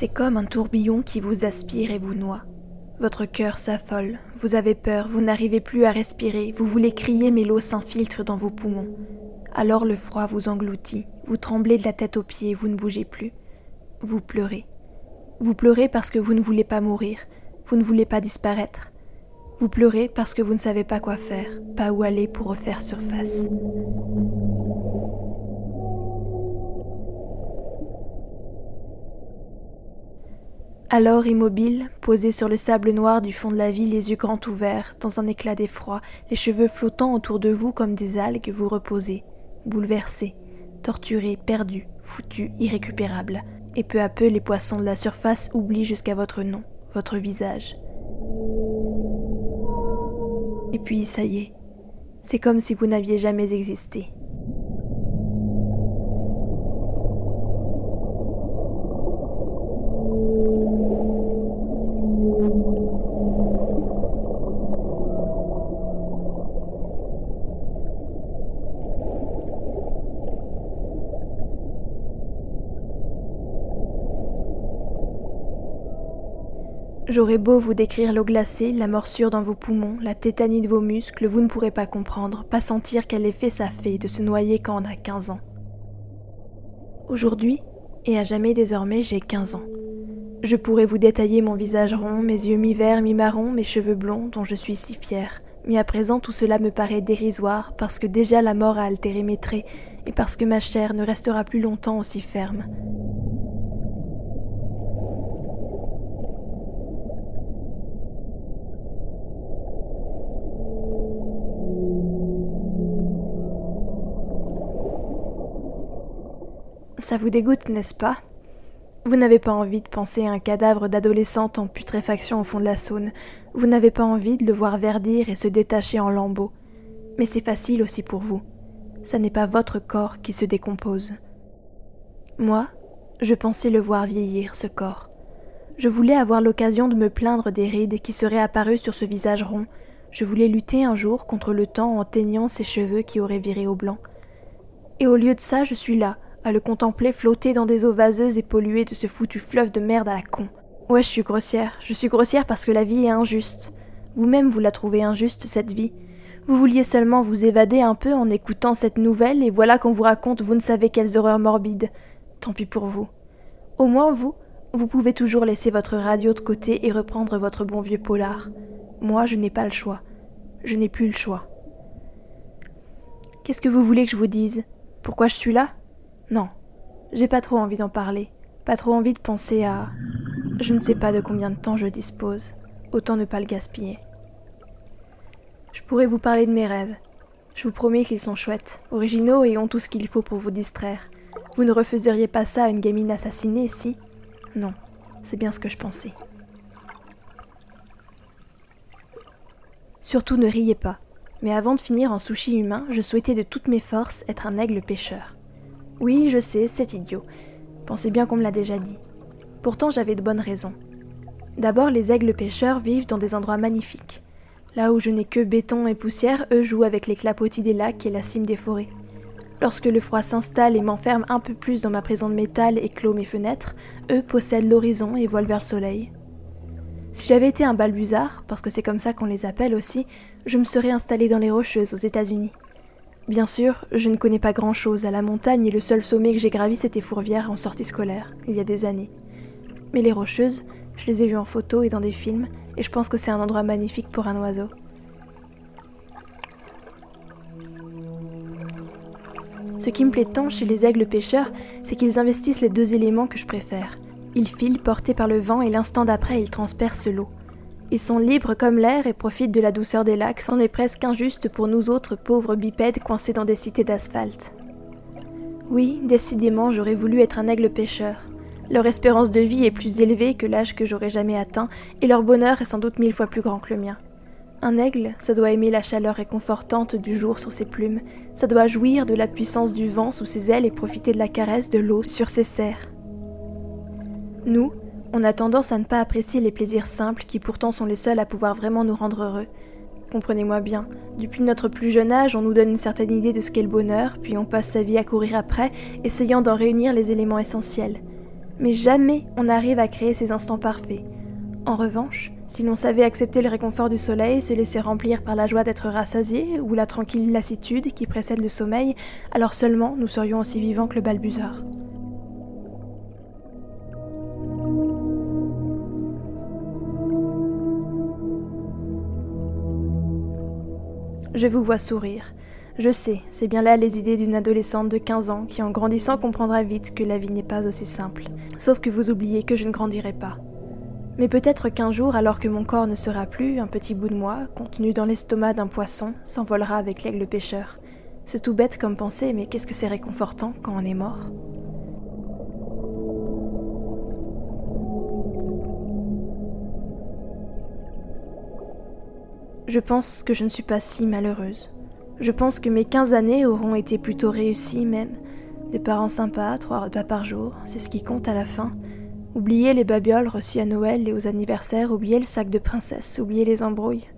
C'est comme un tourbillon qui vous aspire et vous noie. Votre cœur s'affole, vous avez peur, vous n'arrivez plus à respirer, vous voulez crier mais l'eau s'infiltre dans vos poumons. Alors le froid vous engloutit, vous tremblez de la tête aux pieds, vous ne bougez plus. Vous pleurez. Vous pleurez parce que vous ne voulez pas mourir, vous ne voulez pas disparaître. Vous pleurez parce que vous ne savez pas quoi faire, pas où aller pour refaire surface. Alors immobile, posé sur le sable noir du fond de la vie, les yeux grands ouverts, dans un éclat d'effroi, les cheveux flottant autour de vous comme des algues, vous reposez, bouleversé, torturé, perdu, foutu, irrécupérable. Et peu à peu, les poissons de la surface oublient jusqu'à votre nom, votre visage. Et puis, ça y est, c'est comme si vous n'aviez jamais existé. J'aurais beau vous décrire l'eau glacée, la morsure dans vos poumons, la tétanie de vos muscles, vous ne pourrez pas comprendre, pas sentir quel effet ça fait de se noyer quand on a 15 ans. Aujourd'hui, et à jamais désormais, j'ai 15 ans. Je pourrais vous détailler mon visage rond, mes yeux mi-verts, mi-marron, mes cheveux blonds, dont je suis si fière. Mais à présent, tout cela me paraît dérisoire, parce que déjà la mort a altéré mes traits, et parce que ma chair ne restera plus longtemps aussi ferme. Ça vous dégoûte, n'est-ce pas? Vous n'avez pas envie de penser à un cadavre d'adolescente en putréfaction au fond de la Saône. Vous n'avez pas envie de le voir verdir et se détacher en lambeaux. Mais c'est facile aussi pour vous. Ça n'est pas votre corps qui se décompose. Moi, je pensais le voir vieillir, ce corps. Je voulais avoir l'occasion de me plaindre des rides qui seraient apparues sur ce visage rond. Je voulais lutter un jour contre le temps en teignant ses cheveux qui auraient viré au blanc. Et au lieu de ça, je suis là, à le contempler flotter dans des eaux vaseuses et polluées de ce foutu fleuve de merde à la con. Ouais, je suis grossière. Je suis grossière parce que la vie est injuste. Vous-même, vous la trouvez injuste, cette vie. Vous vouliez seulement vous évader un peu en écoutant cette nouvelle, et voilà qu'on vous raconte vous ne savez quelles horreurs morbides. Tant pis pour vous. Au moins, vous, vous pouvez toujours laisser votre radio de côté et reprendre votre bon vieux polar. Moi, je n'ai pas le choix. Je n'ai plus le choix. Qu'est-ce que vous voulez que je vous dise? Pourquoi je suis là? Non, j'ai pas trop envie d'en parler, pas trop envie de penser à... Je ne sais pas de combien de temps je dispose, autant ne pas le gaspiller. Je pourrais vous parler de mes rêves. Je vous promets qu'ils sont chouettes, originaux et ont tout ce qu'il faut pour vous distraire. Vous ne refuseriez pas ça à une gamine assassinée, si? Non, c'est bien ce que je pensais. Surtout ne riez pas, mais avant de finir en sushi humain, je souhaitais de toutes mes forces être un aigle pêcheur. Oui, je sais, c'est idiot. Pensez bien qu'on me l'a déjà dit. Pourtant, j'avais de bonnes raisons. D'abord, les aigles pêcheurs vivent dans des endroits magnifiques. Là où je n'ai que béton et poussière, eux jouent avec les clapotis des lacs et la cime des forêts. Lorsque le froid s'installe et m'enferme un peu plus dans ma prison de métal et clôt mes fenêtres, eux possèdent l'horizon et volent vers le soleil. Si j'avais été un balbuzard, parce que c'est comme ça qu'on les appelle aussi, je me serais installé dans les Rocheuses aux États-Unis. Bien sûr, je ne connais pas grand-chose à la montagne et le seul sommet que j'ai gravi c'était Fourvière en sortie scolaire, il y a des années. Mais les Rocheuses, je les ai vues en photo et dans des films, et je pense que c'est un endroit magnifique pour un oiseau. Ce qui me plaît tant chez les aigles pêcheurs, c'est qu'ils investissent les deux éléments que je préfère. Ils filent portés par le vent et l'instant d'après ils transpercent l'eau. Ils sont libres comme l'air et profitent de la douceur des lacs, c'en est presque injuste pour nous autres pauvres bipèdes coincés dans des cités d'asphalte. Oui, décidément, j'aurais voulu être un aigle pêcheur. Leur espérance de vie est plus élevée que l'âge que j'aurais jamais atteint, et leur bonheur est sans doute mille fois plus grand que le mien. Un aigle, ça doit aimer la chaleur réconfortante du jour sur ses plumes, ça doit jouir de la puissance du vent sous ses ailes et profiter de la caresse de l'eau sur ses serres. Nous, on a tendance à ne pas apprécier les plaisirs simples qui pourtant sont les seuls à pouvoir vraiment nous rendre heureux. Comprenez-moi bien, depuis notre plus jeune âge, on nous donne une certaine idée de ce qu'est le bonheur, puis on passe sa vie à courir après, essayant d'en réunir les éléments essentiels. Mais jamais on n'arrive à créer ces instants parfaits. En revanche, si l'on savait accepter le réconfort du soleil, se laisser remplir par la joie d'être rassasié, ou la tranquille lassitude qui précède le sommeil, alors seulement nous serions aussi vivants que le balbuzard. Je vous vois sourire. Je sais, c'est bien là les idées d'une adolescente de 15 ans qui en grandissant comprendra vite que la vie n'est pas aussi simple. Sauf que vous oubliez que je ne grandirai pas. Mais peut-être qu'un jour, alors que mon corps ne sera plus, un petit bout de moi, contenu dans l'estomac d'un poisson, s'envolera avec l'aigle pêcheur. C'est tout bête comme pensée, mais qu'est-ce que c'est réconfortant quand on est mort? Je pense que je ne suis pas si malheureuse. Je pense que mes 15 années auront été plutôt réussies même. Des parents sympas, trois repas par jour, c'est ce qui compte à la fin. Oublier les babioles reçues à Noël et aux anniversaires, oublier le sac de princesse, oublier les embrouilles.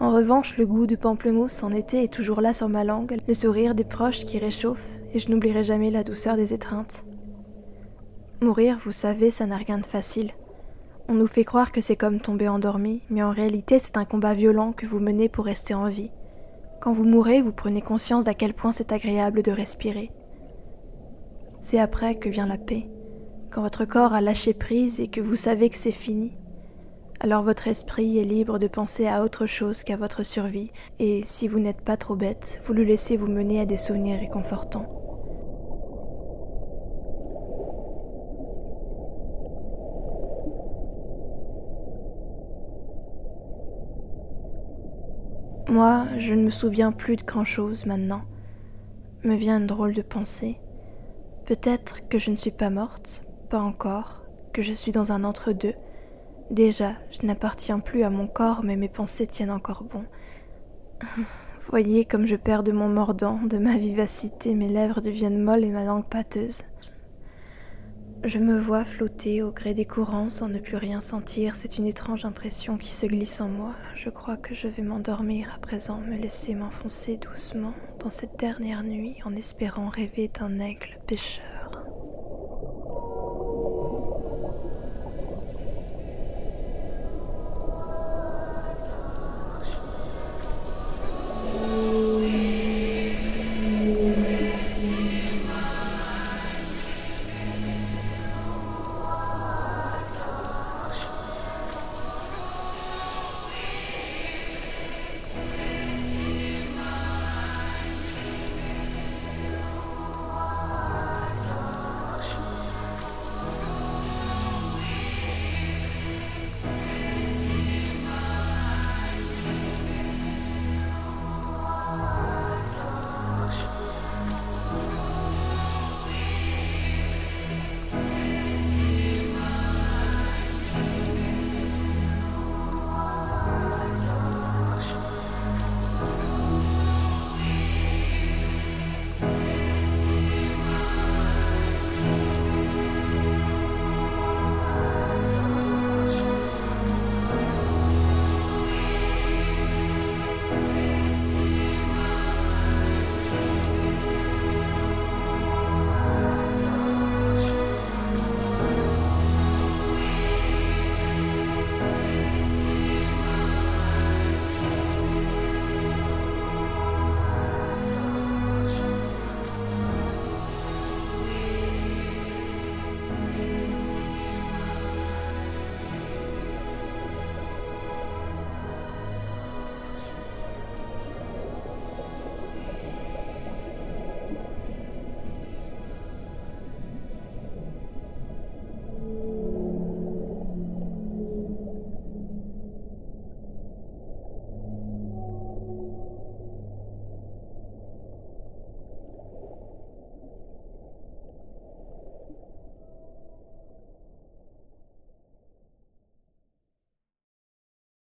En revanche, le goût du pamplemousse en été est toujours là sur ma langue, le sourire des proches qui réchauffe, et je n'oublierai jamais la douceur des étreintes. Mourir, vous savez, ça n'a rien de facile. On nous fait croire que c'est comme tomber endormi, mais en réalité c'est un combat violent que vous menez pour rester en vie. Quand vous mourrez, vous prenez conscience d'à quel point c'est agréable de respirer. C'est après que vient la paix, quand votre corps a lâché prise et que vous savez que c'est fini. Alors votre esprit est libre de penser à autre chose qu'à votre survie, et si vous n'êtes pas trop bête, vous le laissez vous mener à des souvenirs réconfortants. Moi, je ne me souviens plus de grand-chose maintenant. Me vient une drôle de pensée. Peut-être que je ne suis pas morte, pas encore, que je suis dans un entre-deux. Déjà, je n'appartiens plus à mon corps, mais mes pensées tiennent encore bon. Voyez comme je perds de mon mordant, de ma vivacité, mes lèvres deviennent molles et ma langue pâteuse. Je me vois flotter au gré des courants sans ne plus rien sentir. C'est une étrange impression qui se glisse en moi. Je crois que je vais m'endormir à présent, me laisser m'enfoncer doucement dans cette dernière nuit en espérant rêver d'un aigle pêcheur.